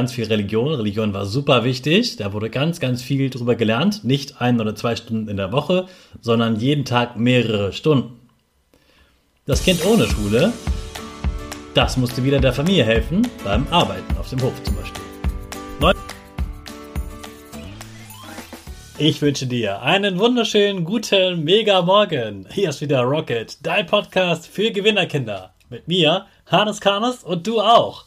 ganz viel Religion. Religion war super wichtig. Da wurde ganz, ganz viel drüber gelernt. Nicht ein oder zwei Stunden in der Woche, sondern jeden Tag mehrere Stunden. Das Kind ohne Schule, das musste wieder der Familie helfen beim Arbeiten auf dem Hof zum Beispiel. Ich wünsche dir einen wunderschönen guten Mega Morgen. Hier ist wieder Rocket, dein Podcast für Gewinnerkinder. Mit mir, Hannes Karnes und du auch.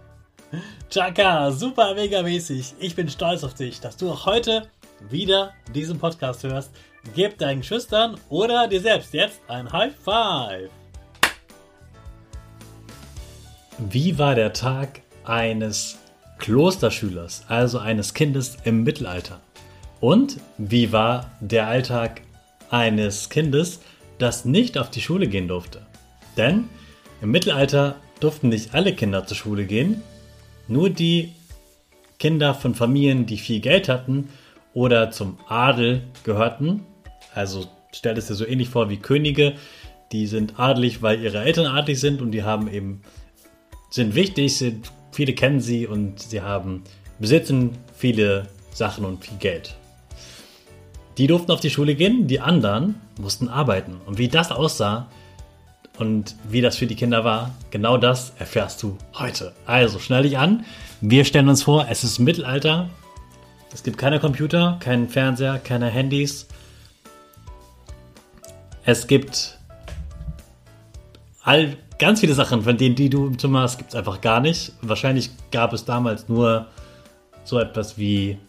Chaka, super mega mäßig. Ich bin stolz auf dich, dass du auch heute wieder diesen Podcast hörst. Gib deinen Schüchtern oder dir selbst jetzt ein High Five. Wie war der Tag eines Klosterschülers, also eines Kindes im Mittelalter? Und wie war der Alltag eines Kindes, das nicht auf die Schule gehen durfte? Denn im Mittelalter durften nicht alle Kinder zur Schule gehen, nur die Kinder von Familien, die viel Geld hatten oder zum Adel gehörten, also stellt es dir so ähnlich vor wie Könige, die sind adelig, weil ihre Eltern adelig sind und die haben eben, sind wichtig, sind, viele kennen sie und sie haben, besitzen viele Sachen und viel Geld. Die durften auf die Schule gehen, die anderen mussten arbeiten. Und wie das aussah, und wie das für die Kinder war, genau das erfährst du heute. Also schnell dich an. Wir stellen uns vor, es ist Mittelalter. Es gibt keine Computer, keinen Fernseher, keine Handys. Es gibt all, ganz viele Sachen, von denen, die du im Zimmer hast, gibt es einfach gar nicht. Wahrscheinlich gab es damals nur so etwas wie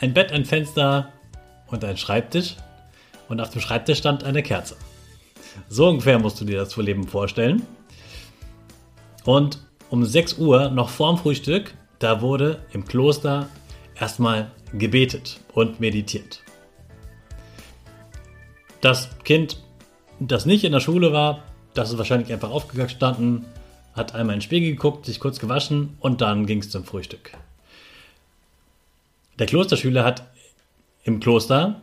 ein Bett, ein Fenster und ein Schreibtisch. Und auf dem Schreibtisch stand eine Kerze. So ungefähr musst du dir das Leben vorstellen. Und um 6 Uhr, noch vorm Frühstück, da wurde im Kloster erstmal gebetet und meditiert. Das Kind, das nicht in der Schule war, das ist wahrscheinlich einfach aufgestanden, hat einmal in den Spiegel geguckt, sich kurz gewaschen und dann ging es zum Frühstück. Der Klosterschüler hat im Kloster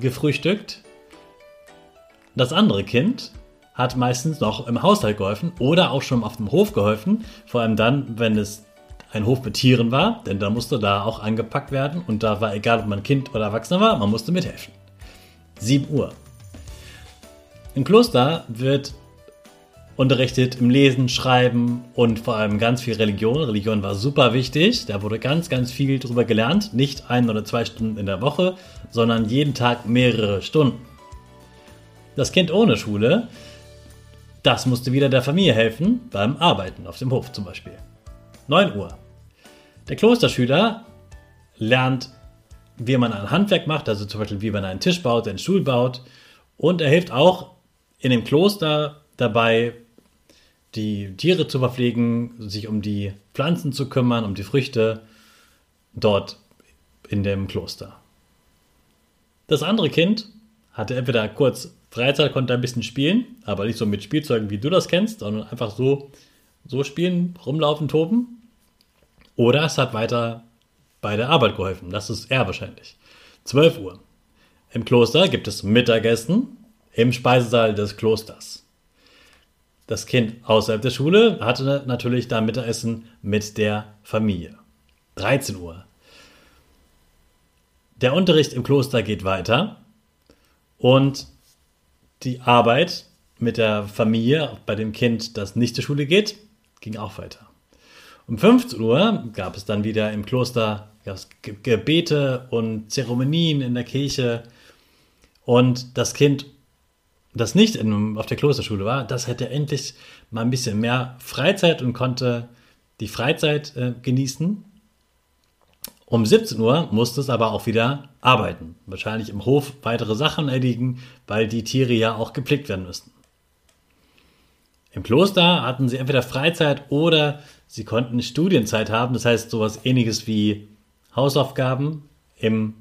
gefrühstückt das andere Kind hat meistens noch im Haushalt geholfen oder auch schon auf dem Hof geholfen, vor allem dann, wenn es ein Hof mit Tieren war, denn da musste da auch angepackt werden und da war egal, ob man Kind oder Erwachsener war, man musste mithelfen. 7 Uhr. Im Kloster wird unterrichtet im Lesen, Schreiben und vor allem ganz viel Religion. Religion war super wichtig. Da wurde ganz, ganz viel drüber gelernt. Nicht ein oder zwei Stunden in der Woche, sondern jeden Tag mehrere Stunden das Kind ohne Schule, Das musste wieder der Familie helfen beim Arbeiten auf dem Hof zum Beispiel. 9 Uhr. Der Klosterschüler lernt, wie man ein Handwerk macht, also zum Beispiel wie man einen Tisch baut, einen Stuhl baut. Und er hilft auch in dem Kloster dabei, die Tiere zu verpflegen, sich um die Pflanzen zu kümmern, um die Früchte dort in dem Kloster. Das andere Kind hatte entweder kurz Freizeit, konnte ein bisschen spielen, aber nicht so mit Spielzeugen, wie du das kennst, sondern einfach so, so spielen, rumlaufen, toben. Oder es hat weiter bei der Arbeit geholfen. Das ist er wahrscheinlich. 12 Uhr. Im Kloster gibt es Mittagessen im Speisesaal des Klosters. Das Kind außerhalb der Schule hatte natürlich da Mittagessen mit der Familie. 13 Uhr. Der Unterricht im Kloster geht weiter und die Arbeit mit der Familie bei dem Kind, das nicht zur Schule geht, ging auch weiter. Um 15 Uhr gab es dann wieder im Kloster Gebete und Zeremonien in der Kirche. Und das Kind, das nicht in, auf der Klosterschule war, das hätte endlich mal ein bisschen mehr Freizeit und konnte die Freizeit äh, genießen. Um 17 Uhr musste es aber auch wieder arbeiten. Wahrscheinlich im Hof weitere Sachen erledigen, weil die Tiere ja auch gepflegt werden müssten. Im Kloster hatten sie entweder Freizeit oder sie konnten Studienzeit haben, das heißt sowas ähnliches wie Hausaufgaben im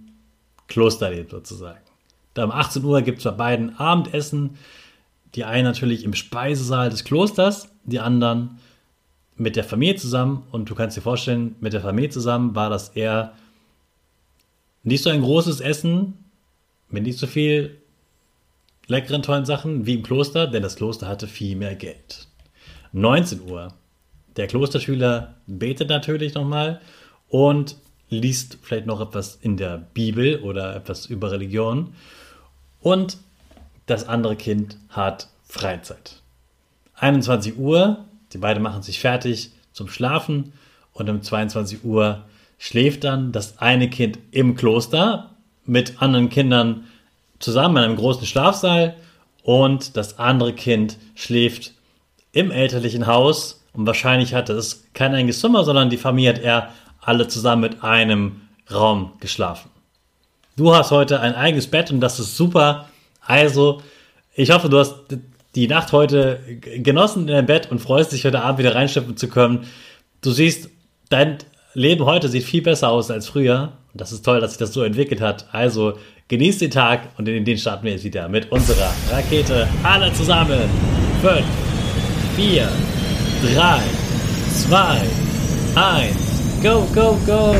Klosterleben sozusagen. Da um 18 Uhr gibt es bei beiden Abendessen. Die einen natürlich im Speisesaal des Klosters, die anderen mit der Familie zusammen und du kannst dir vorstellen, mit der Familie zusammen war das eher nicht so ein großes Essen mit nicht so viel leckeren, tollen Sachen wie im Kloster, denn das Kloster hatte viel mehr Geld. 19 Uhr. Der Klosterschüler betet natürlich nochmal und liest vielleicht noch etwas in der Bibel oder etwas über Religion. Und das andere Kind hat Freizeit. 21 Uhr die beiden machen sich fertig zum Schlafen und um 22 Uhr schläft dann das eine Kind im Kloster mit anderen Kindern zusammen in einem großen Schlafsaal und das andere Kind schläft im elterlichen Haus und wahrscheinlich hatte es kein eigenes Zimmer, sondern die Familie hat eher alle zusammen mit einem Raum geschlafen. Du hast heute ein eigenes Bett und das ist super. Also, ich hoffe, du hast die Nacht heute genossen in deinem Bett und freust dich heute Abend wieder reinschiffen zu können. Du siehst, dein Leben heute sieht viel besser aus als früher. Und das ist toll, dass sich das so entwickelt hat. Also genießt den Tag und in den starten wir jetzt wieder mit unserer Rakete. Alle zusammen. 5, 4, 3, 2, 1. Go, go, go!